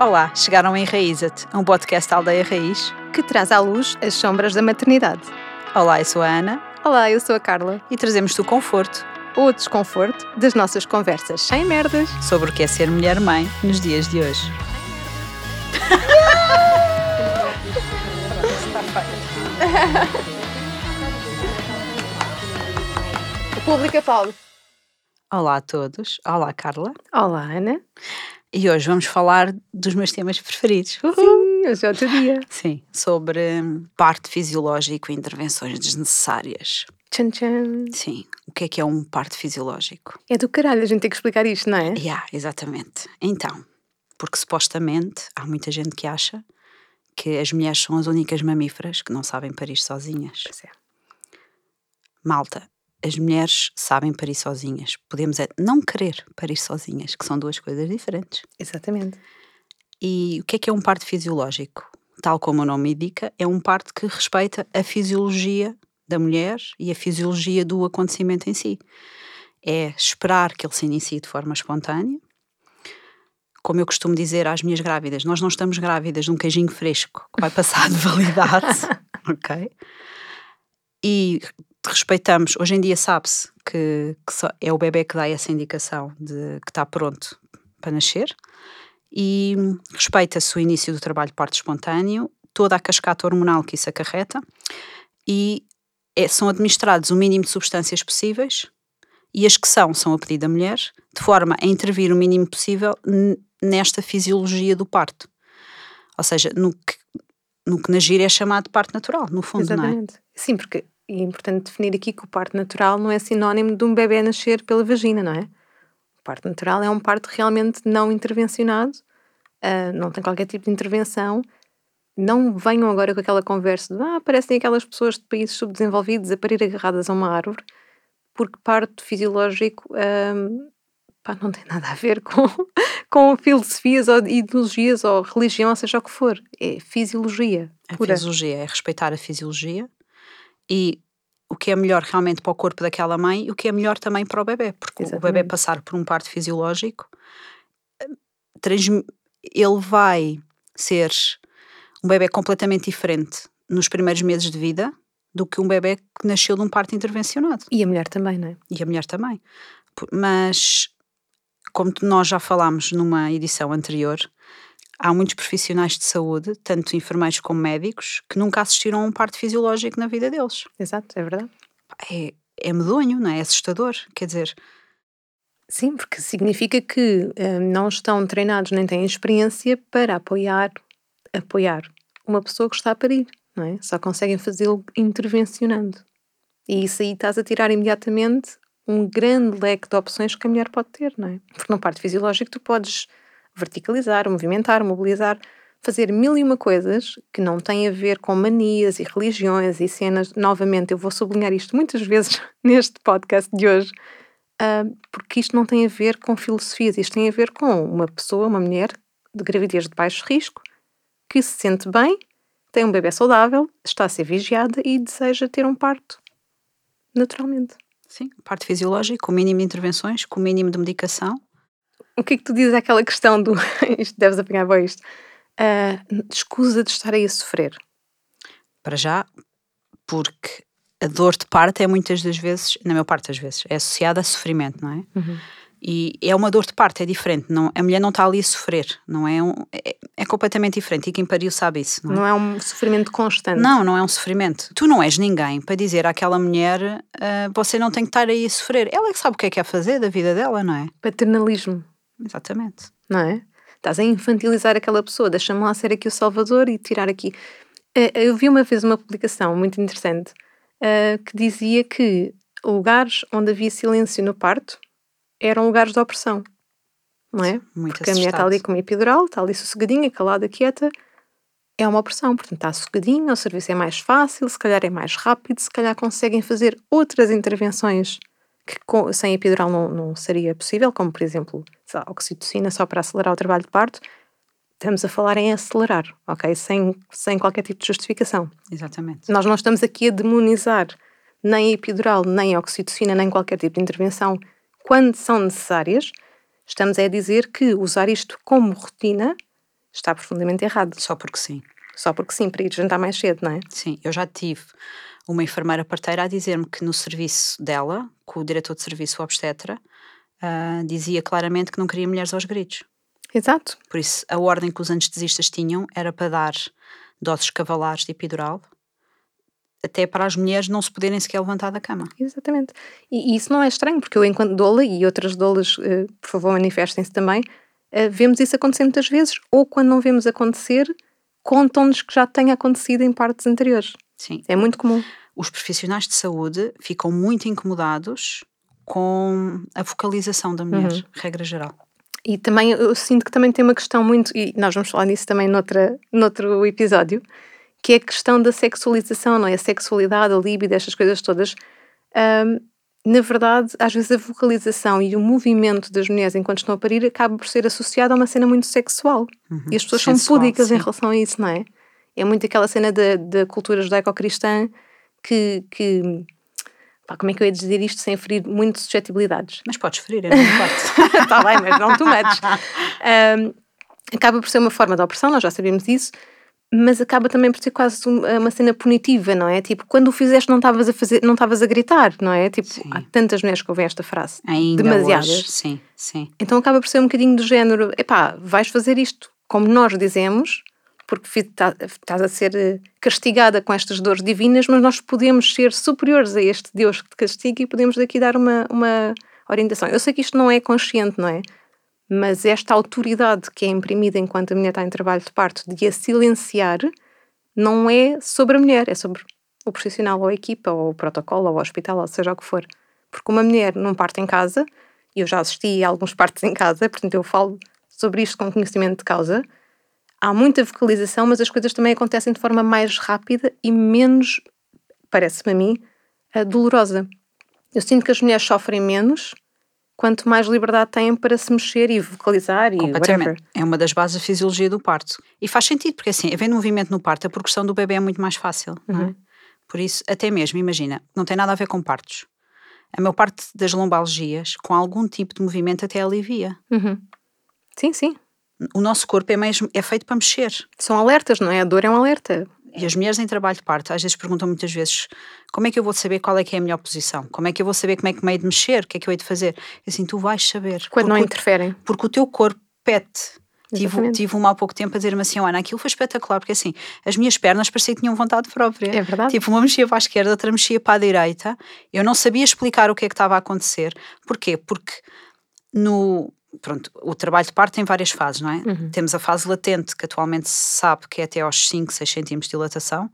Olá, chegaram em Raíza-te, um podcast da Aldeia Raiz. que traz à luz as sombras da maternidade. Olá, eu sou a Ana Olá, eu sou a Carla. e trazemos-te o conforto Ou o desconforto das nossas conversas sem merdas. sobre o que é ser mulher-mãe nos dias de hoje. O público aplaude. Olá a todos, olá Carla. Olá, Ana. E hoje vamos falar dos meus temas preferidos. Uhul! Sim, hoje é outro dia. Sim, sobre hum, parto fisiológico e intervenções desnecessárias. Tchan, tchan. Sim, o que é que é um parto fisiológico? É do caralho a gente ter que explicar isto, não é? Yeah, exatamente. Então, porque supostamente há muita gente que acha que as mulheres são as únicas mamíferas que não sabem parir sozinhas. Pois é. Malta, as mulheres sabem parir sozinhas. Podemos é não querer parir sozinhas, que são duas coisas diferentes. Exatamente. E o que é que é um parto fisiológico? Tal como o nome indica, é um parto que respeita a fisiologia da mulher e a fisiologia do acontecimento em si. É esperar que ele se inicie de forma espontânea. Como eu costumo dizer às minhas grávidas, nós não estamos grávidas de um queijinho fresco que vai passar de validade, ok? E respeitamos, hoje em dia sabe-se que, que é o bebê que dá essa indicação de que está pronto para nascer e respeita-se o início do trabalho de parto espontâneo, toda a cascata hormonal que isso acarreta e é- são administrados o mínimo de substâncias possíveis e as que são, são a pedido da mulher, de forma a intervir o mínimo possível nesta fisiologia do parto. Ou seja, no que, no que na é chamado de parto natural, no fundo, não é? Exatamente. Sim, porque é importante definir aqui que o parto natural não é sinónimo de um bebê nascer pela vagina, não é? O parto natural é um parto realmente não intervencionado, ah, não tem qualquer tipo de intervenção. Não venham agora com aquela conversa de ah, parecem aquelas pessoas de países subdesenvolvidos a parir agarradas a uma árvore, porque parto fisiológico ah, pá, não tem nada a ver com, com filosofias ou ideologias ou religião, ou seja o que for. É fisiologia A pura. fisiologia é respeitar a fisiologia e o que é melhor realmente para o corpo daquela mãe e o que é melhor também para o bebê, porque o bebê Exatamente. passar por um parto fisiológico, eh, ele vai ser um bebê completamente diferente nos primeiros meses de vida do que um bebê que nasceu de um parto intervencionado. E a mulher também, não é? E a mulher também. Mas, como nós já falámos numa edição anterior, há muitos profissionais de saúde, tanto enfermeiros como médicos, que nunca assistiram a um parto fisiológico na vida deles. Exato, é verdade. É, é medonho, não é? É assustador. Quer dizer, Sim, porque significa que eh, não estão treinados nem têm experiência para apoiar, apoiar uma pessoa que está a parir, não é? Só conseguem fazê-lo intervencionando. E isso aí estás a tirar imediatamente um grande leque de opções que a mulher pode ter, não é? Porque no parto fisiológico tu podes verticalizar, movimentar, mobilizar, fazer mil e uma coisas que não têm a ver com manias e religiões e cenas. Novamente, eu vou sublinhar isto muitas vezes neste podcast de hoje, ah, porque isto não tem a ver com filosofias, isto tem a ver com uma pessoa, uma mulher de gravidez de baixo risco, que se sente bem, tem um bebê saudável, está a ser vigiada e deseja ter um parto naturalmente. sim, parto fisiológico, com o mínimo de intervenções, com o mínimo de medicação. O que é que tu dizes àquela questão do. isto deves apanhar bem isto. ah, escusa de estar aí a sofrer. Para já, porque a dor de parto é muitas das vezes, na maior parte das vezes, é associada a sofrimento, não é? E é uma dor de parto, é diferente. Não, a mulher não está ali a sofrer, não é? Um, é, é completamente diferente. E quem pariu sabe isso, não é? Não é um sofrimento constante. Não, não é um sofrimento. Tu não és ninguém para dizer àquela mulher ah, você não tem que estar aí a sofrer. Ela é que sabe o que é que é fazer da vida dela, não é? Paternalismo, Exatamente. não é? Estás a infantilizar aquela pessoa, deixa-me lá ser aqui o salvador e tirar aqui. Eh, Eu vi uma vez uma publicação muito interessante eh, que dizia que lugares onde havia silêncio no parto eram lugares de opressão, não é? Muito Porque a mulher está ali assustado. com uma epidural, está ali sossegadinha, calada, quieta, é uma opressão. Portanto, está sossegadinha, o serviço é mais fácil, se calhar é mais rápido, se calhar conseguem fazer outras intervenções que com- sem epidural não, não seria possível, como por exemplo, lá, oxitocina só para acelerar o trabalho de parto. Estamos a falar em acelerar, ok? Sem, sem qualquer tipo de justificação. Exatamente. Nós não estamos aqui a demonizar nem a epidural, nem a oxitocina, nem qualquer tipo de intervenção quando são necessárias. Estamos a dizer que usar isto como rotina está profundamente errado. Só porque sim. Só porque sim, para ir jantar mais cedo, não é? Sim, eu já tive uma enfermeira parteira a dizer-me que no serviço dela, com o diretor de serviço obstetra, uh, dizia claramente que não queria mulheres aos gritos. Exato. Por isso, a ordem que os anestesistas tinham era para dar doses cavalares de epidural, até para as mulheres não se poderem sequer levantar da cama. Exatamente. E, e isso não é estranho, porque eu, enquanto doula, e outras doulas, uh, por favor, manifestem-se também, uh, vemos isso acontecer muitas vezes, ou quando não vemos acontecer, contam-nos que já tenha acontecido em partes anteriores. Sim. É muito comum. Os profissionais de saúde ficam muito incomodados com a vocalização da mulher, Uhum. regra geral. E também eu sinto que também tem uma questão muito, e nós vamos falar disso também noutra, noutro episódio, que é a questão da sexualização, não é? A sexualidade, a libido, estas coisas todas. Ahm, na verdade, às vezes a vocalização e o movimento das mulheres enquanto estão a parir acaba por ser associado a uma cena muito sexual. E as pessoas são púdicas em sim. relação a isso, não é? É muito aquela cena da, da cultura judaico-cristã que, que pá, como é que eu ia dizer isto sem ferir muito suscetibilidades? Mas podes ferir, eu não importo. Está bem, mas não too much. Um, acaba por ser uma forma de opressão, nós já sabemos isso, mas acaba também por ser quase um- uma cena punitiva, não é? Tipo, quando o fizeste não estavas a fazer, não estavas a gritar, não é? Tipo, Sim. há tantas mulheres que ouvem esta frase. Ainda Demasiadas. hoje, sim, sim. Então acaba por ser um bocadinho do género, epá, vais fazer isto como nós dizemos, porque tá- estás a ser eh, castigada com estas dores divinas, mas nós podemos ser superiores a este Deus que te castiga e podemos daqui dar uma, uma orientação. Eu sei que isto não é consciente, não é? Mas esta autoridade que é imprimida enquanto a mulher está em trabalho de parto de a silenciar não é sobre a mulher, é sobre o profissional ou a equipa ou o protocolo ou o hospital ou seja o que for. Porque uma mulher num parto em casa, eu já assisti a alguns partos em casa, portanto eu falo sobre isto com conhecimento de causa, há muita vocalização, mas as coisas também acontecem de forma mais rápida e menos, parece-me a mim, eh, dolorosa. Eu sinto que as mulheres sofrem menos quanto mais liberdade têm para se mexer e vocalizar e whatever. É uma das bases da fisiologia do parto. E faz sentido, porque assim, havendo movimento no parto, a progressão do bebê é muito mais fácil. não Uhum. é? Por isso, até mesmo, imagina, não tem nada a ver com partos. A maior parte das lombalgias, com algum tipo de movimento, até alivia. Uhum. Sim, sim. O nosso corpo é, mesmo, é feito para mexer. São alertas, não é? A dor é um alerta. E as mulheres em trabalho de parto às vezes perguntam muitas vezes como é que eu vou saber qual é que é a melhor posição? Como é que eu vou saber como é que me hei de mexer? O que é que eu hei de fazer? Assim, tu vais saber. Quando não interferem. porque o teu corpo pede. Tive, tive uma há pouco tempo a dizer-me assim, Ana, aquilo foi espetacular, porque assim, as minhas pernas parecia que tinham vontade própria. É verdade. Tipo, uma mexia para a esquerda, outra mexia para a direita. Eu não sabia explicar o que é que estava a acontecer. Porquê? Porque no. Pronto, o trabalho de parto tem várias fases, não é? Uhum. Temos a fase latente, que atualmente se sabe que é até aos 5, 6 centímetros de dilatação,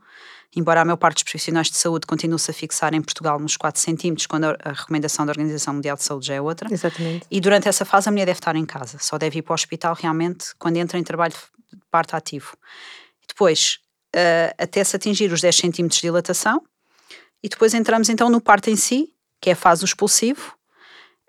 embora a maior parte dos profissionais de saúde continue-se a fixar em Portugal nos 4 centímetros, quando a, recomendação da Organização Mundial de Saúde já é outra. Exatamente. E durante essa fase a mulher deve estar em casa, só deve ir para o hospital realmente quando entra em trabalho de parto ativo. Depois, eh, até se atingir os 10 centímetros de dilatação, e depois entramos então no parto em si, que é a fase do expulsivo,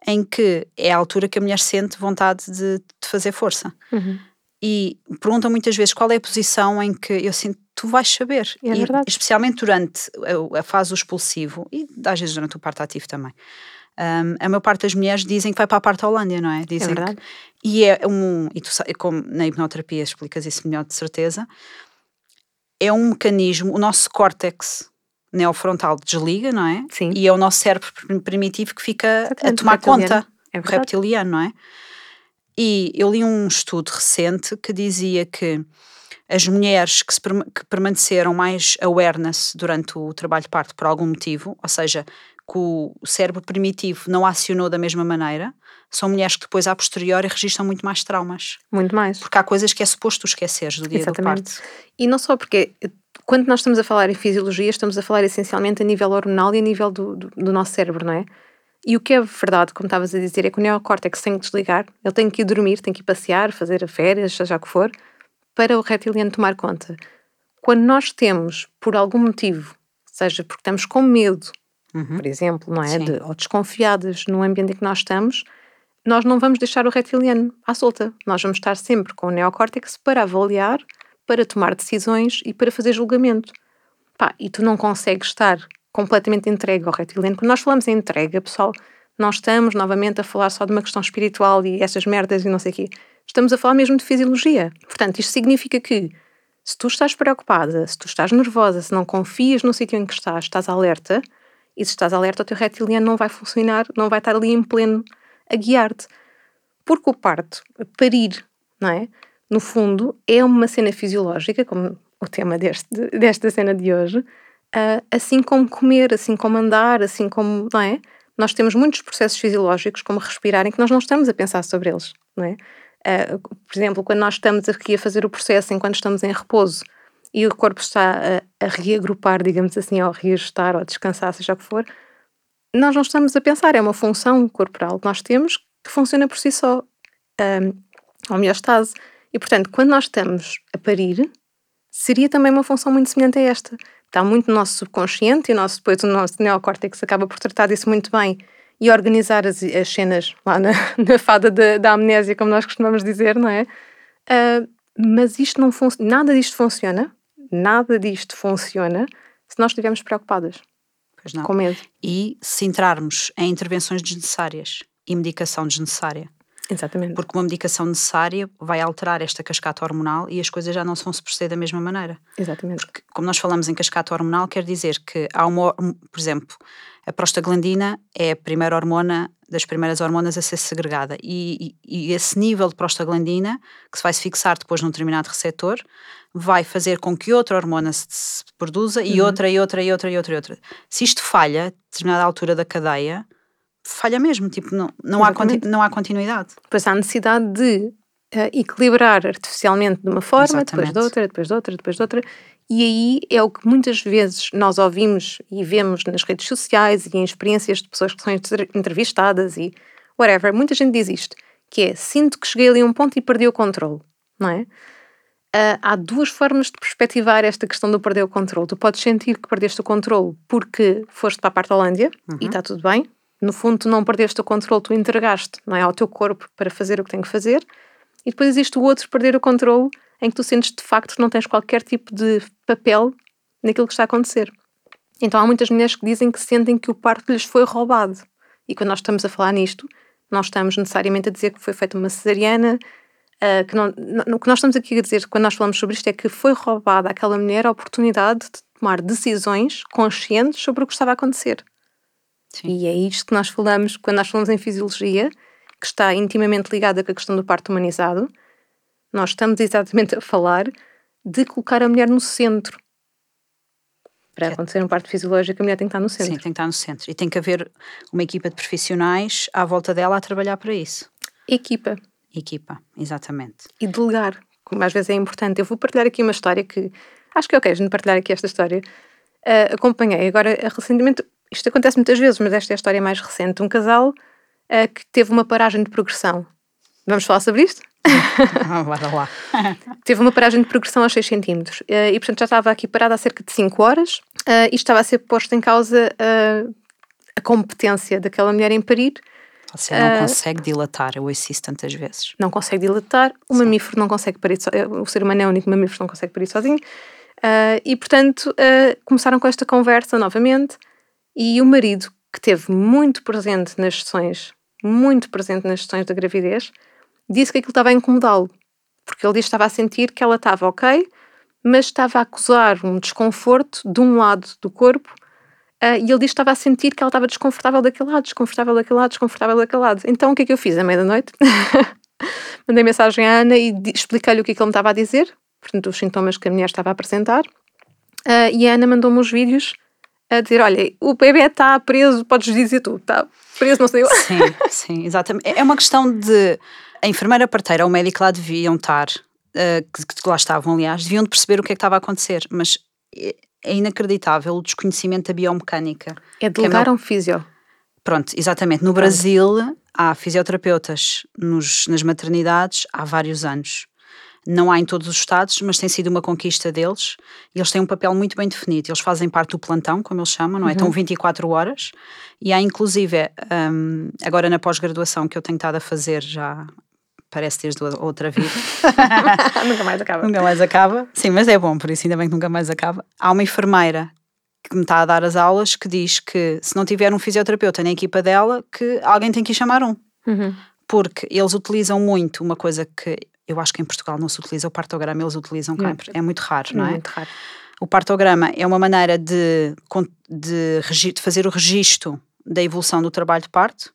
em que é a altura que a mulher sente vontade de, de fazer força. Uhum. E perguntam muitas vezes qual é a posição em que eu sinto tu vais saber. É e, verdade. especialmente durante a, a fase do expulsivo e às vezes durante o parto ativo também. Um, a maior parte das mulheres dizem que vai para a parte Holândia, não é? Dizem verdade. Que, e é um. E tu, como na hipnoterapia explicas isso melhor de certeza, é um mecanismo, o nosso córtex neofrontal desliga, não é? Sim. E é o nosso cérebro prim- primitivo que fica a Exatamente, tomar reptiliano. conta É o reptiliano, não é? E eu li um estudo recente que dizia que as mulheres que, se que permaneceram mais awareness durante o trabalho de parto por algum motivo, ou seja, que o cérebro primitivo não acionou da mesma maneira, são mulheres que depois, a posteriori, registram muito mais traumas. Muito mais. Porque há coisas que é suposto tu esqueceres do dia Exatamente. do parto. E não só porque, quando nós estamos a falar em fisiologia, estamos a falar essencialmente a nível hormonal e a nível do, do, do nosso cérebro, não é? E o que é verdade, como estavas a dizer, é que o neocórtex tem que desligar, ele tem que ir dormir, tem que ir passear, fazer férias, seja o que for, para o reptiliano tomar conta. Quando nós temos, por algum motivo, seja porque estamos com medo, por exemplo, não é? De- ou desconfiadas no ambiente em que nós estamos, nós não vamos deixar o reptiliano à solta. Nós vamos estar sempre com o neocórtex para avaliar, para tomar decisões e para fazer julgamento. Pá, e tu não consegues estar completamente entregue ao reptiliano. Quando nós falamos em entrega, pessoal, não estamos novamente a falar só de uma questão espiritual e essas merdas e não sei o quê. estamos a falar mesmo de fisiologia. Portanto, isto significa que se tu estás preocupada, se tu estás nervosa, se não confias no sítio em que estás, estás alerta, e se estás alerta, o teu reptiliano não vai funcionar, não vai estar ali em pleno a guiar-te. Porque o parto, parir, não é? No fundo, é uma cena fisiológica, como o tema deste, desta cena de hoje, uh, assim como comer, assim como andar, assim como, não é? Nós temos muitos processos fisiológicos, como respirar, em que nós não estamos a pensar sobre eles, não é? Uh, por exemplo, quando nós estamos aqui a fazer o processo enquanto estamos em repouso e o corpo está a, a reagrupar, digamos assim, ou a reajustar ou a descansar, seja o que for, nós não estamos a pensar, é uma função corporal que nós temos que funciona por si só, um, a homeostase. E, portanto, quando nós estamos a parir, seria também uma função muito semelhante a esta. Está muito no nosso subconsciente e o nosso, depois o nosso neocórtex acaba por tratar disso muito bem e organizar as, as cenas lá na, na fada de, da amnésia, como nós costumamos dizer, não é? Uh, mas isto não nada disto funciona, nada disto funciona se nós estivermos preocupadas. Com medo. E se entrarmos em intervenções desnecessárias e medicação desnecessária. Exatamente. Porque uma medicação necessária vai alterar esta cascata hormonal e as coisas já não vão se proceder da mesma maneira. Exatamente. Porque, como nós falamos em cascata hormonal, quer dizer que há uma, por exemplo, a prostaglandina é a primeira hormona das primeiras hormonas a ser segregada e, e, e esse nível de prostaglandina que se vai se fixar depois num determinado receptor vai fazer com que outra hormona se, se produza e uhum. outra e outra e outra e outra e outra. Se isto falha, a determinada altura da cadeia, falha mesmo, tipo, não, não, há, não há continuidade. Pois há necessidade de uh, equilibrar artificialmente de uma forma, Exatamente. depois de outra, depois de outra, depois de outra. E aí é o que muitas vezes nós ouvimos e vemos nas redes sociais e em experiências de pessoas que são entrevistadas e whatever. Muita gente diz isto, que é, sinto que cheguei ali a um ponto e perdi o controle, não é? Uh, há duas formas de perspectivar esta questão do perder o controle. Tu podes sentir que perdeste o controle porque foste para a parte da Holândia uhum. e está tudo bem, no fundo, tu não perdeste o controle, tu entregaste não é, ao teu corpo para fazer o que tem que fazer. E depois existe o outro perder o controle, em que tu sentes de facto que não tens qualquer tipo de papel naquilo que está a acontecer. Então há muitas mulheres que dizem que sentem que o parto lhes foi roubado. E quando nós estamos a falar nisto, não estamos necessariamente a dizer que foi feita uma cesariana. Uh, que não, não, o que nós estamos aqui a dizer quando nós falamos sobre isto é que foi roubada àquela mulher a oportunidade de tomar decisões conscientes sobre o que estava a acontecer. Sim. E é isto que nós falamos quando nós falamos em fisiologia, que está intimamente ligada com a questão do parto humanizado. Nós estamos exatamente a falar de colocar a mulher no centro. Para acontecer um parto fisiológico, a mulher tem que estar no centro. Sim, tem que estar no centro. E tem que haver uma equipa de profissionais à volta dela a trabalhar para isso. Equipa. Equipa, exatamente. E delegar, como às vezes é importante. Eu vou partilhar aqui uma história que acho que é ok a gente partilhar aqui esta história. Uh, acompanhei agora recentemente isto acontece muitas vezes, mas esta é a história mais recente. Um casal uh, que teve uma paragem de progressão. Vamos falar sobre isto? Bora lá. teve uma paragem de progressão aos 6 centímetros. Uh, e, portanto, já estava aqui parada há cerca de 5 horas uh, e estava a ser posto em causa a competência daquela mulher em parir. Você não consegue dilatar, eu ouço isso tantas vezes. Não consegue dilatar, o Sim. mamífero não consegue parir, so... o ser humano é o único mamífero que não consegue parir sozinho. e, portanto, começaram com esta conversa novamente e o marido, que teve muito presente nas sessões, muito presente nas sessões da gravidez, disse que aquilo estava a incomodá-lo. Porque ele que estava a sentir que ela estava ok, mas estava a acusar um desconforto de um lado do corpo Uh, e ele disse que estava a sentir que ela estava desconfortável daquele lado, desconfortável daquele lado, desconfortável daquele lado. Então o que é que eu fiz à meia-noite? Mandei mensagem à Ana e expliquei-lhe o que é que ele me estava a dizer, portanto, os sintomas que a mulher estava a apresentar. Uh, e a Ana mandou-me os vídeos a dizer: olha, o bebê está preso, podes dizer tu, está preso, não sei eu. Sim, sim, exatamente. É uma questão de. A enfermeira parteira ou o médico lá deviam estar, uh, que, que, lá estavam, aliás, deviam de perceber o que é que estava a acontecer, mas é, é inacreditável o desconhecimento da biomecânica. É delegar é um físio. Pronto, exatamente. No Pronto. Brasil há fisioterapeutas nos, nas maternidades há vários anos. Não há em todos os estados, mas tem sido uma conquista deles e eles têm um papel muito bem definido. Eles fazem parte do plantão, como eles chamam, não é? Uhum. Estão 24 horas e há inclusive, um, agora na pós-graduação que eu tenho estado a fazer já parece desde outra vida. nunca mais acaba. Nunca mais acaba. Sim, mas é bom, por isso ainda bem que nunca mais acaba. Há uma enfermeira que me está a dar as aulas que diz que se não tiver um fisioterapeuta na equipa dela, que alguém tem que ir chamar um. Uhum porque eles utilizam muito uma coisa que eu acho que em Portugal não se utiliza, o partograma eles utilizam sempre, é muito raro, não é? Muito raro. O partograma é uma maneira de, de, de fazer o registro da evolução do trabalho de parto,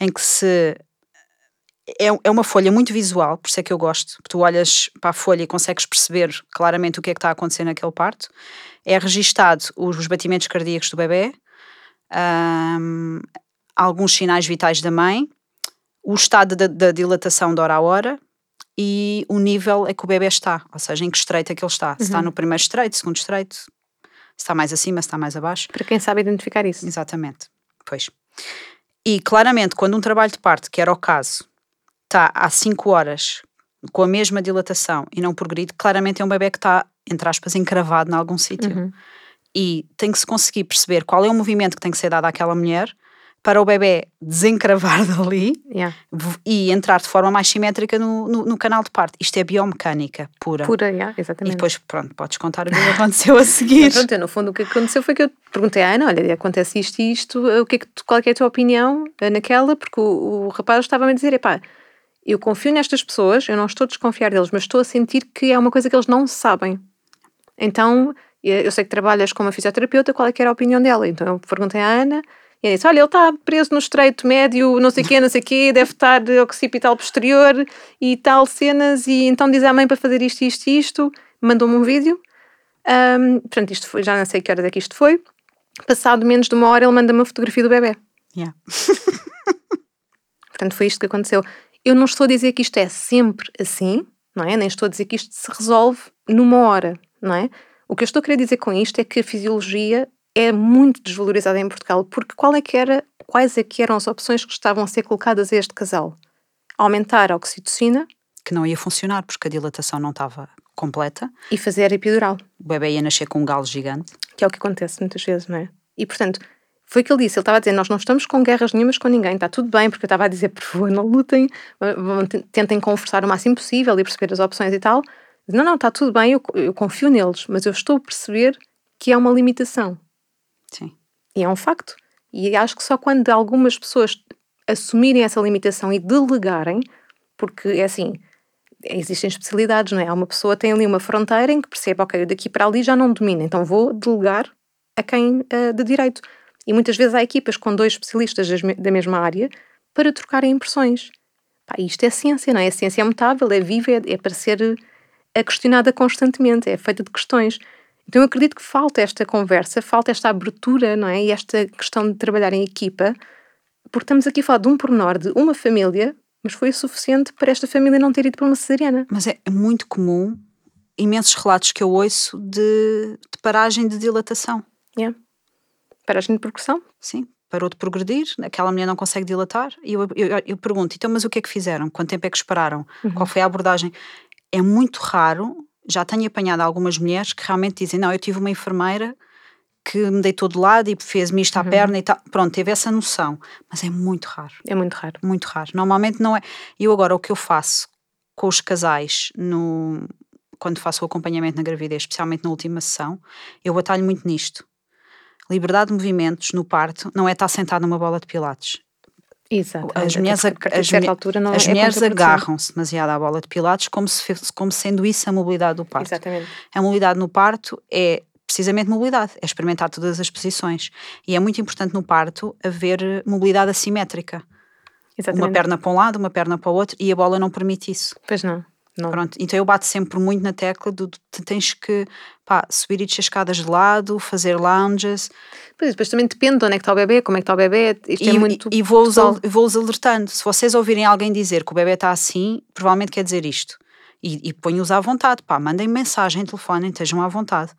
em que se. É, é uma folha muito visual, por isso é que eu gosto. Tu olhas para a folha e consegues perceber claramente o que é que está a acontecer naquele parto. É registado os batimentos cardíacos do bebê, ahm, alguns sinais vitais da mãe, o estado da, da dilatação de hora a hora e o nível a que o bebê está, ou seja, em que estreito é que ele está. Se está no primeiro estreito, segundo estreito, se está mais acima, se está mais abaixo. Para quem sabe identificar isso. Exatamente. Pois. E claramente, quando um trabalho de parto, que era o caso, está há 5 horas com a mesma dilatação e não progride, claramente é um bebê que está, entre aspas, encravado em algum sítio. Uhum. E tem que se conseguir perceber qual é o movimento que tem que ser dado àquela mulher para o bebê desencravar dali Yeah. e entrar de forma mais simétrica no, no, no canal de parto. Isto é biomecânica pura. Pura, yeah, E exatamente. depois, pronto, podes contar o que aconteceu a seguir. Pronto, no fundo, o que aconteceu foi que eu perguntei à Ana: olha, acontece isto e isto, eh, o que é que tu- qual é, é a tua opinião eh, naquela? Porque o, o rapaz estava-me a dizer: epá, eu confio nestas pessoas, eu não estou a desconfiar deles, mas estou a sentir que é uma coisa que eles não sabem. Então, eh, eu sei que trabalhas com uma fisioterapeuta, qual é que era a opinião dela? Então eu perguntei à Ana. E disse: Olha, ele está preso no estreito médio, não sei o quê, não sei o quê, deve estar de occipital posterior e tal cenas. E então diz à mãe para fazer isto, isto e isto. Mandou-me um vídeo. Ahm, portanto, isto foi, já não sei que horas é que isto foi. Passado menos de uma hora, ele manda-me a fotografia do bebê. Yeah. Portanto, foi isto que aconteceu. Eu não estou a dizer que isto é sempre assim, não é? Nem estou a dizer que isto se resolve numa hora, não é? O que eu estou a querer dizer com isto é que a fisiologia é muito desvalorizada em Portugal, porque qual é que era, quais é que eram as opções que estavam a ser colocadas a este casal? Aumentar a oxitocina Que não ia funcionar porque a dilatação não estava completa. e fazer a epidural. O bebê ia nascer com um galo gigante. que é o que acontece muitas vezes, não é? E portanto, foi o que ele disse. Ele estava a dizer: Nós não estamos com guerras nenhumas com ninguém, está tudo bem, porque eu estava a dizer: Por favor, não lutem, tentem conversar o máximo possível e perceber as opções e tal. Não, não, está tudo bem, eu, eu confio neles, mas eu estou a perceber que é uma limitação. Sim. E é um facto. E acho que só quando algumas pessoas assumirem essa limitação e delegarem, porque é assim, existem especialidades, não é? Uma pessoa tem ali uma fronteira em que percebe, ok, daqui para ali já não domino, então vou delegar a quem eh, de direito. E muitas vezes há equipas com dois especialistas da mesma área para trocarem impressões. Pá, isto é ciência, não é? A ciência é mutável, é viva, é, é para ser eh, questionada constantemente, é feita de questões. Então eu acredito que falta esta conversa, falta esta abertura, não é? E esta questão de trabalhar em equipa, porque estamos aqui a falar de um pormenor de uma família, mas foi o suficiente para esta família não ter ido para uma cesariana. Mas é muito comum, imensos relatos que eu ouço de, de paragem de dilatação. Yeah. Paragem de progressão? Sim, parou de progredir, aquela mulher não consegue dilatar. E eu, eu, eu pergunto, então, mas o que é que fizeram? Quanto tempo é que esperaram? Qual foi a abordagem? É muito raro, já tenho apanhado algumas mulheres que realmente dizem: Não, eu tive uma enfermeira que me deitou de lado e fez-me isto à perna e tal. Pronto, teve essa noção. Mas é muito raro, É muito raro. muito raro. Normalmente não é. Eu agora, o que eu faço com os casais no. Quando faço o acompanhamento na gravidez, especialmente na última sessão, eu batalho muito nisto. Liberdade de movimentos no parto não é estar sentado numa bola de pilates. Exato. As mulheres, a as de certa mulher- altura não as é mulheres agarram-se demasiado à bola de pilates como, se, como sendo isso a mobilidade do parto. Exatamente. A mobilidade no parto é precisamente mobilidade, é experimentar todas as posições. E é muito importante no parto haver mobilidade assimétrica. Exatamente. Uma perna para um lado, uma perna para o outro, e a bola não permite isso. Pois não. Não. Pronto, então eu bato sempre muito na tecla do tu tens que pá, subir e descer escadas de lado, fazer lounges Pois, depois também depende de onde é que está o bebê, como é que está o bebê. Isto e, é muito. e vou-os al- vou-os alertando. Se vocês ouvirem alguém dizer que o bebê está assim, provavelmente quer dizer isto. E, e ponho-os à vontade, pá, mandem mensagem, telefonem, estejam à vontade.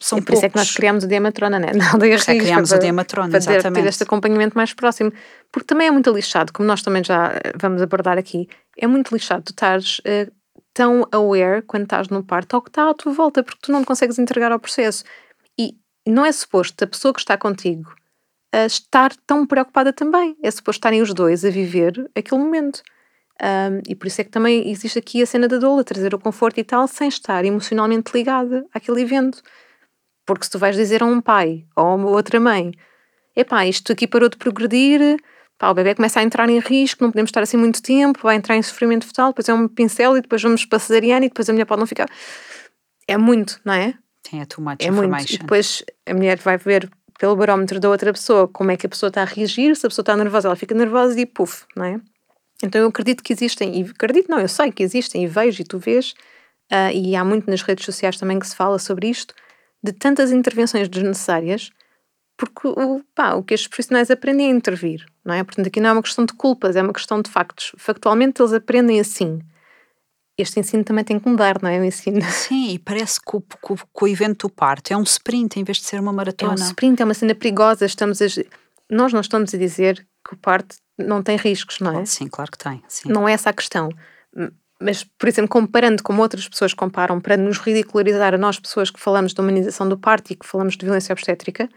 São É por isso é que nós criámos o Diamatrona, né? Na aldeia isso é Rios, criámos para- o Diamatrona, para ter- exatamente. ter este acompanhamento mais próximo. Porque também é muito lixado, como nós também já eh, vamos abordar aqui, é muito lixado tu estares eh, tão aware quando estás no parto ao que está à tua volta, porque tu não te consegues entregar ao processo. E não é suposto a pessoa que está contigo estar tão preocupada também. É suposto estarem os dois a viver aquele momento. Um, e por isso é que também existe aqui a cena da doula, trazer o conforto e tal, sem estar emocionalmente ligada àquele evento. Porque se tu vais dizer a um pai ou a uma outra mãe, epá, isto aqui parou de progredir, Pá, o bebê começa a entrar em risco, não podemos estar assim muito tempo, vai entrar em sofrimento fetal, depois é um pincel e depois vamos para a cesariana e depois a mulher pode não ficar. É muito, não é? Sim, é too much É muito. E depois a mulher vai ver pelo barómetro da outra pessoa como é que a pessoa está a reagir, se a pessoa está nervosa, ela fica nervosa e puf, não é? Então eu acredito que existem, e acredito não, eu sei que existem e vejo e tu vês, ah, e há muito nas redes sociais também que se fala sobre isto, de tantas intervenções desnecessárias, porque o, pá, o que estes profissionais aprendem é intervir, não é? Portanto, aqui não é uma questão de culpas, é uma questão de factos. Factualmente eles aprendem assim. Este ensino também tem que mudar, não é? O ensino. Sim, e parece que o, que o- que o evento do parto é um sprint em vez de ser uma É um maratona. sprint, é uma cena perigosa. Estamos a... Nós não estamos a dizer que o parto não tem riscos, não é? Sim, claro que tem. Sim. Não é essa a questão. Mas, por exemplo, comparando como outras pessoas comparam, para nos ridicularizar a nós, pessoas que falamos de humanização do parto e que falamos de violência obstétrica,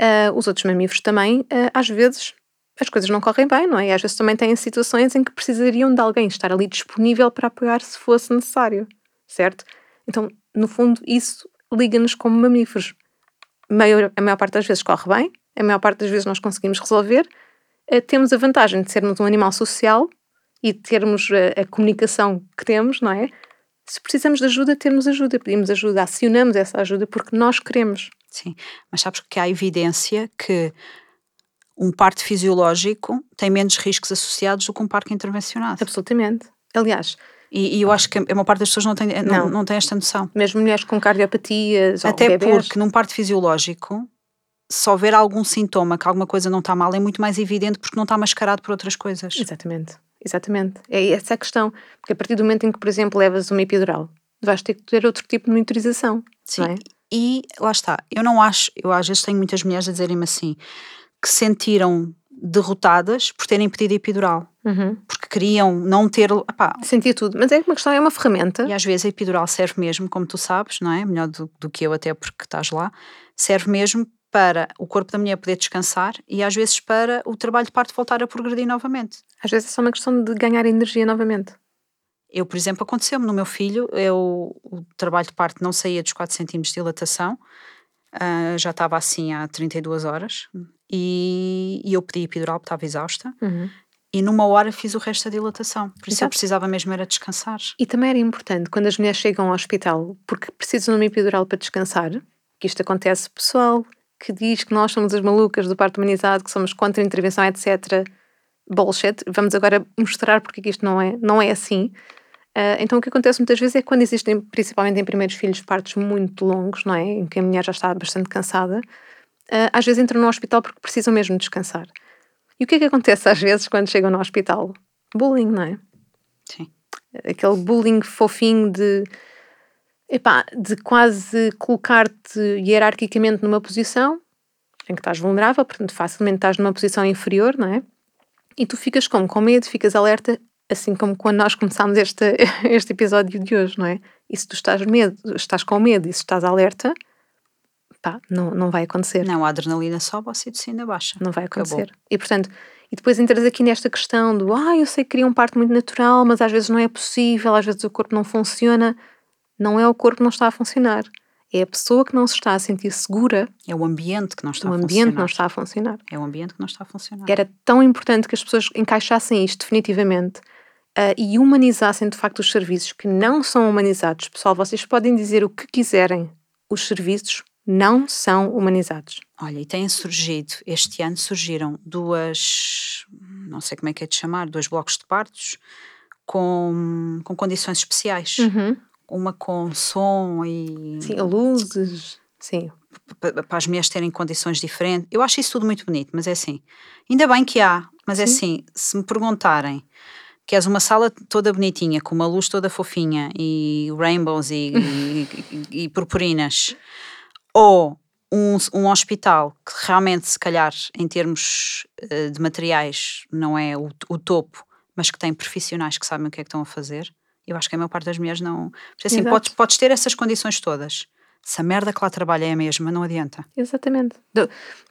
ah, os outros mamíferos também, ah, às vezes, as coisas não correm bem, não é? E às vezes também têm situações em que precisariam de alguém estar ali disponível para apoiar se fosse necessário, certo? Então, no fundo, isso liga-nos como mamíferos. Maior- a maior parte das vezes corre bem, a maior parte das vezes nós conseguimos resolver, eh, temos a vantagem de sermos um animal social e termos a, a comunicação que temos, não é? Se precisamos de ajuda, termos ajuda, pedimos ajuda, acionamos essa ajuda porque nós queremos. Sim, mas sabes que há evidência que um parto fisiológico tem menos riscos associados do que um parto intervencionado. Absolutamente. Aliás, E, e eu acho que a maior parte das pessoas não tem, não, Não. não tem esta noção. mesmo mulheres com cardiopatias ou Até bebés, porque num parto fisiológico, se houver algum sintoma que alguma coisa não está mal, é muito mais evidente porque não está mascarado por outras coisas. Exatamente, exatamente. É essa a questão. Porque a partir do momento em que, por exemplo, levas uma epidural, vais ter que ter outro tipo de monitorização. Sim, é? e lá está. Eu não acho, eu às vezes tenho muitas mulheres a dizerem-me assim, que se sentiram derrotadas por terem pedido epidural, Uhum. porque queriam não ter. Epá, Sentia tudo. Mas é uma questão, é uma ferramenta. E às vezes a epidural serve mesmo, como tu sabes, não é? Melhor do, do que eu, até porque estás lá, serve mesmo para o corpo da mulher poder descansar e às vezes para o trabalho de parto voltar a progredir novamente. Às vezes é só uma questão de ganhar energia novamente. Eu, por exemplo, aconteceu-me no meu filho, eu, o trabalho de parto não saía dos 4 centímetros de dilatação, ah, já estava assim há 32 horas, e, e eu pedi epidural porque estava exausta, Uhum. e numa hora fiz o resto da dilatação. Por isso eu Exato. precisava mesmo era descansar. E também era importante quando as mulheres chegam ao hospital porque precisam de uma epidural para descansar, que isto acontece pessoal que diz que nós somos as malucas do parto humanizado, que somos contra a intervenção, etc. Bullshit. Vamos agora mostrar porque é que isto não é, não é assim. Ah, então o que acontece muitas vezes é que quando existem, principalmente em primeiros filhos, partos muito longos, não é? Em que a mulher já está bastante cansada, ah, às vezes entram no hospital porque precisam mesmo descansar. E o que é que acontece às vezes quando chegam no hospital? Bullying, não é? Sim. aquele bullying fofinho de epá, de quase colocar-te hierarquicamente numa posição em que estás vulnerável, portanto facilmente estás numa posição inferior, não é? E tu ficas como? Com medo, ficas alerta, assim como quando nós começámos este, este episódio de hoje, não é? E se tu estás, medo, estás com medo e se estás alerta, pá, não, não vai acontecer. Não, a adrenalina sobe, a ocitocina baixa. Não vai Acabou. acontecer. E portanto, e depois entras aqui nesta questão do ah, eu sei que queria um parto muito natural, mas às vezes não é possível, às vezes o corpo não funciona. Não é o corpo que não está a funcionar. É a pessoa que não se está a sentir segura, É o ambiente que não está o a ambiente funcionar. não está a funcionar. É o ambiente que não está a funcionar. Era tão importante que as pessoas encaixassem isto definitivamente ah, e humanizassem de facto os serviços que não são humanizados. Pessoal, vocês podem dizer o que quiserem, os serviços não são humanizados. Olha, e têm surgido, este ano surgiram duas, não sei como é que é de chamar, dois blocos de partos com, com condições especiais. Uma com som e Sim, luzes, sim. pa- para as mulheres terem condições diferentes. Eu acho isso tudo muito bonito, mas é assim. Ainda bem que há, mas é assim, se me perguntarem que és uma sala toda bonitinha, com uma luz toda fofinha e rainbows e, e, e- e purpurinas, ou um, um hospital que realmente, se calhar, em termos eh, de materiais, não é o, o topo, mas que tem profissionais que sabem o que é que estão a fazer, eu acho que a maior parte das mulheres não. Porque assim, Exato. podes, podes ter essas condições todas. Se a merda que lá trabalha é a mesma, não adianta. Exatamente.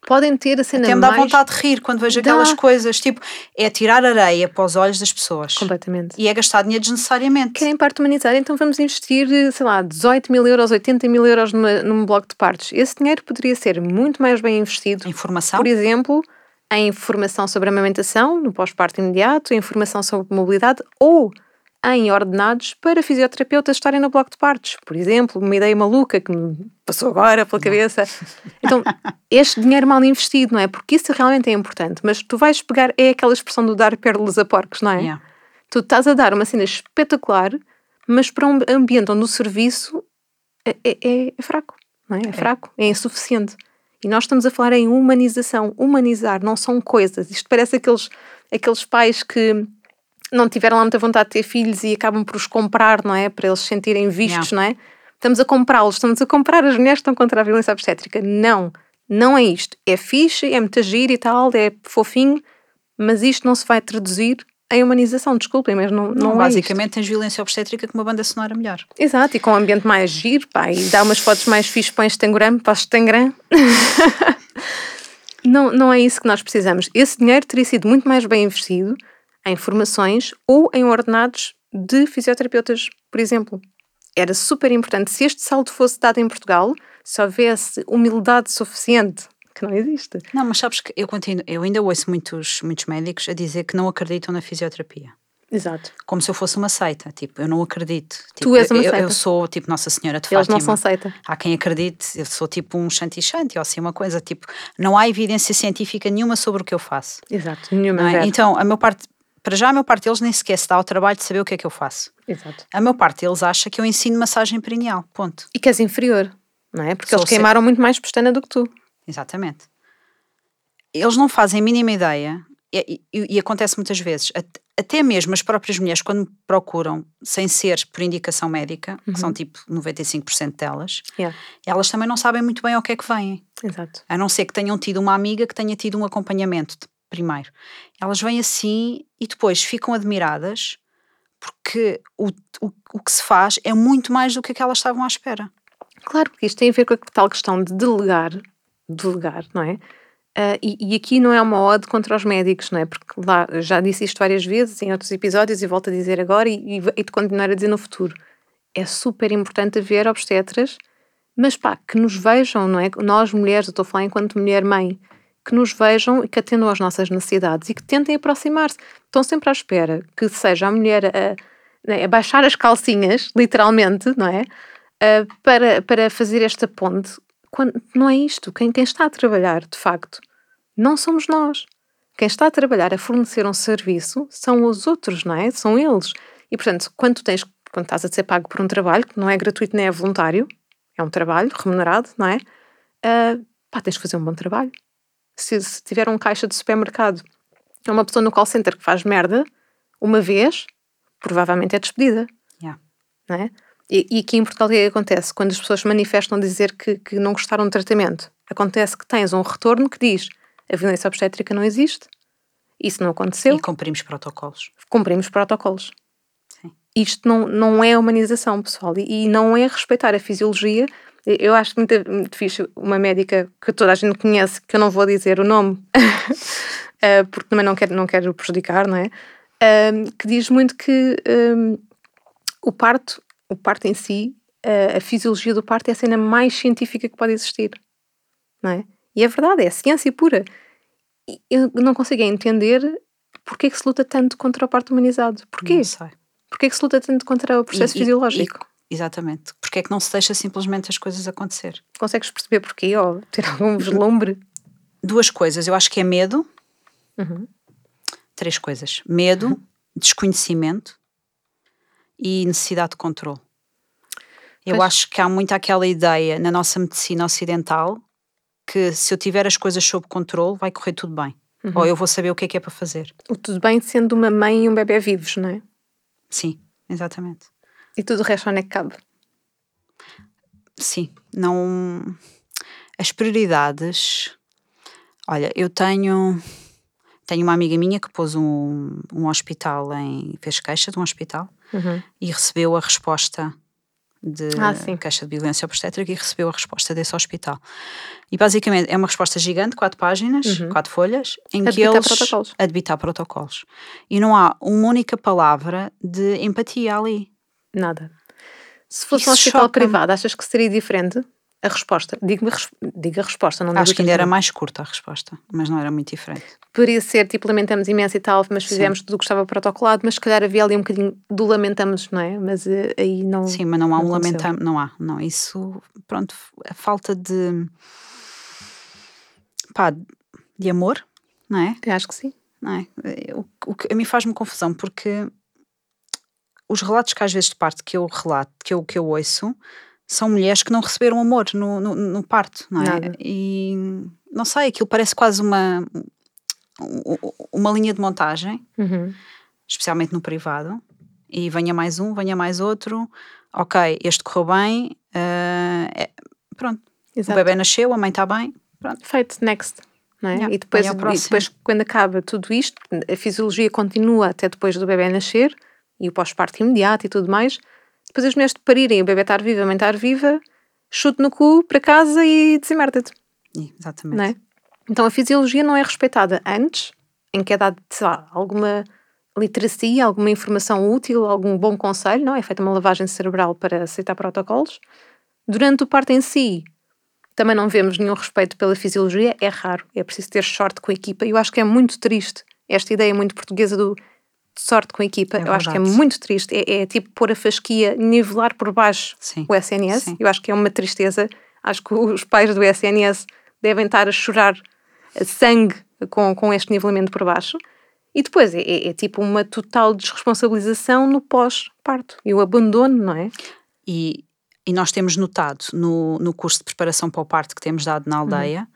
Podem ter a cena Até me dá mais... vontade de rir quando vejo Dá. aquelas coisas, tipo, é tirar areia para os olhos das pessoas. Completamente. E é gastar dinheiro desnecessariamente. Querem parte humanizada, então vamos investir, sei lá, 18 mil euros, 80 mil euros numa, num bloco de partos. Esse dinheiro poderia ser muito mais bem investido, Informação? por exemplo, em formação sobre amamentação, no pós-parto imediato, em formação sobre mobilidade ou em ordenados para fisioterapeutas estarem no bloco de partos. Por exemplo, uma ideia maluca que me passou agora pela cabeça. Então, este dinheiro mal investido, não é? Porque isso realmente é importante, mas tu vais pegar, é aquela expressão do dar pérolas a porcos, não é? Yeah. Tu estás a dar uma cena espetacular, mas para um ambiente onde o serviço é, é- é fraco, não é? É fraco, é insuficiente. E nós estamos a falar em humanização. Humanizar não são coisas. Isto parece aqueles, aqueles pais que não tiveram lá muita vontade de ter filhos e acabam por os comprar, não é? Para eles se sentirem vistos, não é? Estamos a comprá-los, estamos a comprar as mulheres que estão contra a violência obstétrica. Não, não é isto. É fixe, é muito giro e tal, é fofinho, mas isto não se vai traduzir em humanização, desculpem, mas não, não, Não, é basicamente tens violência obstétrica com uma banda sonora melhor. Exato, e com um ambiente mais giro, pá, e dá umas fotos mais fixes para o Instagram, para o Instagram. não, não é isso que nós precisamos. Esse dinheiro teria sido muito mais bem investido em formações ou em ordenados de fisioterapeutas, por exemplo. Era super importante. Se este salto fosse dado em Portugal, se houvesse humildade suficiente, que não existe. Não, mas sabes que eu continuo, eu ainda ouço muitos, muitos médicos a dizer que não acreditam na fisioterapia. Exato. Como se eu fosse uma seita. Tipo, eu não acredito. Tipo, Tu és uma seita. Eu sou tipo Nossa Senhora de Eles Fátima. não são seita. Há quem acredite, eu sou tipo um shanti-shanti ou assim uma coisa. Tipo, não há evidência científica nenhuma sobre o que eu faço. Exato. Nenhuma é? Então, a meu parte, para já a meu parte deles nem sequer se dá ao trabalho de saber o que é que eu faço. Exato. A meu parte deles acha que eu ensino massagem perineal. Ponto. E que és inferior, não é? Porque Sou eles queimaram muito mais pestana do que tu. Exatamente. Eles não fazem a mínima ideia, e, e- e acontece muitas vezes, at- até mesmo as próprias mulheres, quando me procuram, sem ser por indicação médica, que são tipo 95% delas, Yeah. elas também não sabem muito bem ao que é que vêm. Exato. A não ser que tenham tido uma amiga que tenha tido um acompanhamento de- primeiro. Elas vêm assim e depois ficam admiradas porque o, o, o que se faz é muito mais do que aquelas elas estavam à espera. Claro, porque isto tem a ver com a tal questão de delegar, delegar, não é? Ah, e, e aqui não é uma ode contra os médicos, não é? Porque lá já disse isto várias vezes em outros episódios e volto a dizer agora e, e, e de continuar a dizer no futuro. É super importante haver obstetras, mas pá, que nos vejam, não é? Nós mulheres, eu estou a falar enquanto mulher-mãe, que nos vejam e que atendam às nossas necessidades e que tentem aproximar-se. Estão sempre à espera que seja a mulher a, né, a baixar as calcinhas, literalmente, não é? Para, para fazer esta ponte, quando, não é isto. Quem, quem está a trabalhar, de facto, não somos nós. Quem está a trabalhar a fornecer um serviço são os outros, não é? São eles. E, portanto, quando, tens, quando estás a ser pago por um trabalho, que não é gratuito nem é voluntário, é um trabalho remunerado, não é? Uh, pá, tens de fazer um bom trabalho. Se, se tiver um caixa de supermercado, é uma pessoa no call center que faz merda, uma vez, provavelmente é despedida Yeah. não é? E, e aqui em Portugal o que é que acontece? Quando as pessoas manifestam dizer que, que não gostaram do tratamento, acontece que tens um retorno que diz a violência obstétrica não existe, isso não aconteceu, E cumprimos protocolos. cumprimos protocolos. Sim. Isto não, não é humanização, pessoal, e, e não é respeitar a fisiologia. Eu acho muito, muito fixe uma médica que toda a gente conhece, que eu não vou dizer o nome, eh, porque também não quero, não quero prejudicar, não é? Que diz muito que ahm, o parto, o parto em si, a, a fisiologia do parto é a cena mais científica que pode existir, não é? E é verdade, é ciência pura. E eu não consigo entender porque é que se luta tanto contra o parto humanizado. Porquê? Não sei. Porquê é que se luta tanto contra o processo e- fisiológico? Exatamente. Porque é que não se deixa simplesmente as coisas acontecer? Consegues perceber porquê? Ou ter algum vislumbre? Duas coisas. Eu acho que é medo. Uhum. Três coisas. Medo, desconhecimento e necessidade de controle. Eu Pois. acho que há muito aquela ideia na nossa medicina ocidental que se eu tiver as coisas sob controle vai correr tudo bem. Uhum. Ou eu vou saber o que é que é para fazer. O tudo bem sendo uma mãe e um bebê vivos, não é? Sim, exatamente. E tudo o resto onde é que cabe? Sim, não. As prioridades. Olha, eu tenho. Tenho uma amiga minha que pôs um, um hospital em. fez queixa de um hospital Uhum. e recebeu a resposta de Ah, queixa de violência obstétrica e recebeu a resposta desse hospital. E basicamente é uma resposta gigante, quatro páginas, quatro folhas, em A que eles. Uhum. protocolos. A debitar protocolos. E não há uma única palavra de empatia ali. Nada. Se fosse Isso um hospital privado, achas que seria diferente? a resposta. Digo a resposta, não Acho que ainda era mais curta a resposta, mas não era muito diferente. Poderia ser tipo lamentamos imenso e tal, mas fizemos Sim. tudo o que estava protocolado, mas se calhar havia ali um bocadinho do lamentamos, não é? Mas uh, aí não. Sim, mas não há um lamentamos, não há, não. Isso, pronto, a falta de. pá, de amor, não é? Eu acho que sim. Não é? O, o que a mim faz-me confusão porque os relatos que às vezes de parte que eu relato, que eu, que eu ouço, são mulheres que não receberam amor no, no, no parto, não é? Nada. E não sei, aquilo parece quase uma, uma linha de montagem, uhum. especialmente no privado, e venha mais um, venha mais outro, ok, este correu bem, uh, é, pronto, Exato. o bebê nasceu, a mãe está bem, pronto. Feito, next. É? Yeah, e, depois, e depois, quando acaba tudo isto, a fisiologia continua até depois do bebê nascer e o pós-parto imediato e tudo mais. Depois as mulheres de parirem, o bebê estar vivo, a mãe estar viva, chute no cu para casa e desemmerda-te. Exatamente. É? Então a fisiologia não é respeitada antes, em que é dado, sei lá, alguma literacia, alguma informação útil, algum bom conselho, não? É feita uma lavagem cerebral para aceitar protocolos. Durante o parto em si, também não vemos nenhum respeito pela fisiologia, é raro, é preciso ter sorte com a equipa. E eu acho que é muito triste esta ideia muito portuguesa do sorte com a equipa. É eu acho que é muito triste. É, é, tipo pôr a fasquia, nivelar por baixo Sim. o SNS. Sim. Eu acho que é uma tristeza. Acho que os pais do SNS devem estar a chorar sangue com, com este nivelamento por baixo. E depois é, é, é tipo uma total desresponsabilização no pós-parto e o abandono, não é? E, e nós temos notado no, no curso de preparação para o parto que temos dado na aldeia uhum.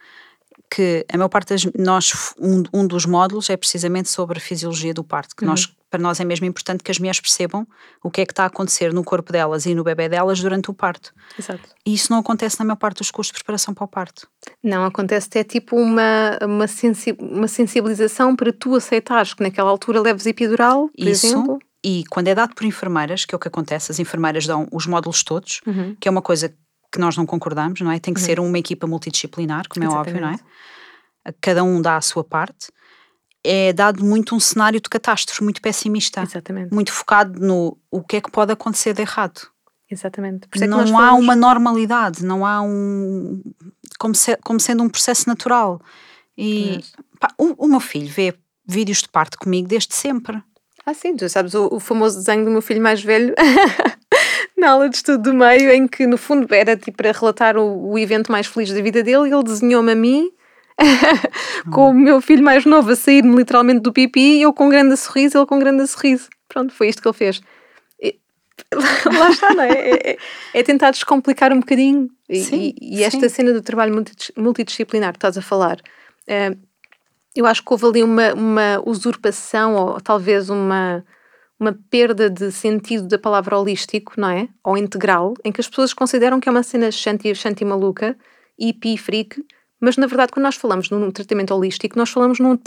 Que a maior parte das nós um, um dos módulos é precisamente sobre a fisiologia do parto, que uhum. nós para nós é mesmo importante que as mulheres percebam o que é que está a acontecer no corpo delas e no bebê delas durante o parto. Exato. E isso não acontece na maior parte dos cursos de preparação para o parto. Não, acontece até tipo uma, uma, sensi uma sensibilização para tu aceitares que naquela altura leves epidural, por isso, exemplo. E quando é dado por enfermeiras, que é o que acontece, as enfermeiras dão os módulos todos, uhum. que é uma coisa que nós não concordamos, não é? Tem que uhum. ser uma equipa multidisciplinar, como Exatamente. é óbvio, não é? Cada um dá a sua parte. É dado muito um cenário de catástrofe, muito pessimista. Exatamente. Muito focado no o que é que pode acontecer de errado. Exatamente. É não há uma normalidade, não há um. como, se, como sendo um processo natural. E pá, o, o meu filho vê vídeos de parto comigo desde sempre. Ah, sim, tu sabes o, o famoso desenho do meu filho mais velho na aula de estudo do meio, em que no fundo era tipo para relatar o, o evento mais feliz da vida dele e ele desenhou-me a mim com o meu filho mais novo a sair-me literalmente do pipi, eu com um grande sorriso, ele com um grande sorriso. Pronto, foi isto que ele fez. E, lá está, não é? É, é? é, tentar descomplicar um bocadinho. E, sim, e esta sim. cena do trabalho multidisciplinar que estás a falar, uh, eu acho que houve ali uma, uma usurpação ou talvez uma, uma perda de sentido da palavra holístico, não é? Ou integral, em que as pessoas consideram que é uma cena shanti, shanti maluca, hippie, freak, mas na verdade quando nós falamos num tratamento holístico, nós falamos num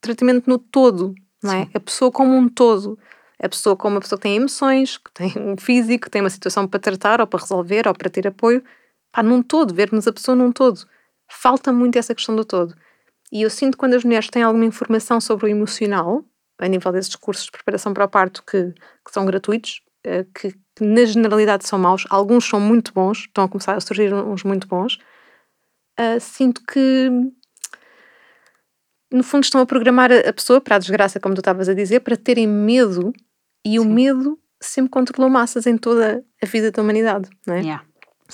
tratamento no todo, não é? Sim. A pessoa como um todo. A pessoa como uma pessoa que tem emoções, que tem um físico, que tem uma situação para tratar ou para resolver ou para ter apoio. Pá, num todo, vermos a pessoa num todo. Falta muito essa questão do todo. E eu sinto quando as mulheres têm alguma informação sobre o emocional, a nível desses cursos de preparação para o parto que, que são gratuitos, eh, que, que, na generalidade são maus, alguns são muito bons, estão a começar a surgir uns muito bons, uh, sinto que no fundo estão a programar a pessoa para a desgraça, como tu estavas a dizer, para terem medo e Sim. o medo sempre controlou massas em toda a vida da humanidade, não é? Yeah.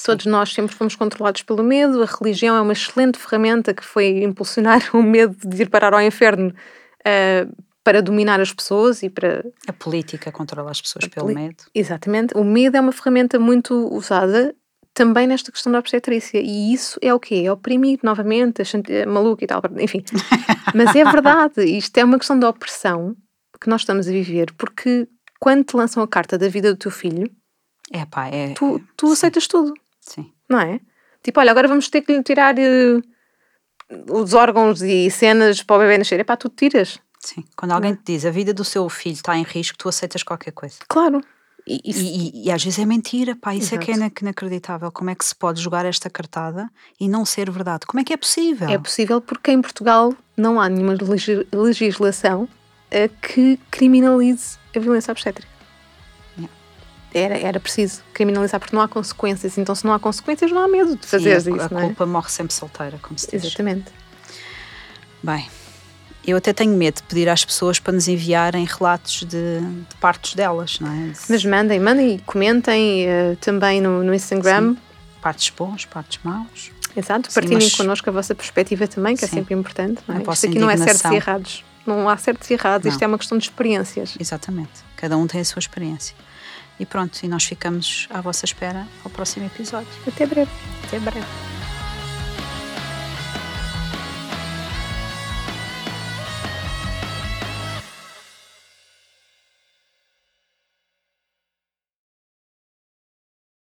Todos nós sempre fomos controlados pelo medo. A religião é uma excelente ferramenta que foi impulsionar o medo de ir parar ao inferno uh, para dominar as pessoas e para. A política controla as pessoas pelo medo. Exatamente. O medo é uma ferramenta muito usada também nesta questão da obstetrícia. E isso é o quê? É oprimir novamente, a maluca e tal. Enfim. Mas é verdade. Isto é uma questão da opressão que nós estamos a viver, porque quando te lançam a carta da vida do teu filho. É pá, é. Tu, tu aceitas tudo. Sim. Não é? Tipo, olha, agora vamos ter que lhe tirar uh, os órgãos e cenas para o bebê nascer. É pá, tu tiras. Sim. Quando alguém é? te diz a vida do seu filho está em risco, tu aceitas qualquer coisa. Claro. E, e, e, e às vezes é mentira, pá, isso Exato. é que é inacreditável. Como é que se pode jogar esta cartada e não ser verdade? Como é que é possível? É possível porque em Portugal não há nenhuma legislação eh, que criminalize a violência obstétrica. era, era preciso criminalizar porque não há consequências. Então, se não há consequências, não há medo de fazer a, isso, a não é? culpa morre sempre solteira, como se diz. Exatamente. Bem, eu até tenho medo de pedir às pessoas para nos enviarem relatos de, de partos delas, não é? Mas mandem, mandem e comentem eh, também no, no Instagram. partos bons, partos maus. Exato, Sim, partilhem mas- connosco a vossa perspectiva também, que é Sim. sempre importante. Não é? Isto aqui não é certos e indignação. errados. Não há certos e errados, isto Não. é uma questão de experiências. Exatamente. Cada um tem a sua experiência. E pronto, e nós ficamos à vossa espera ao próximo episódio. Até breve. Até breve.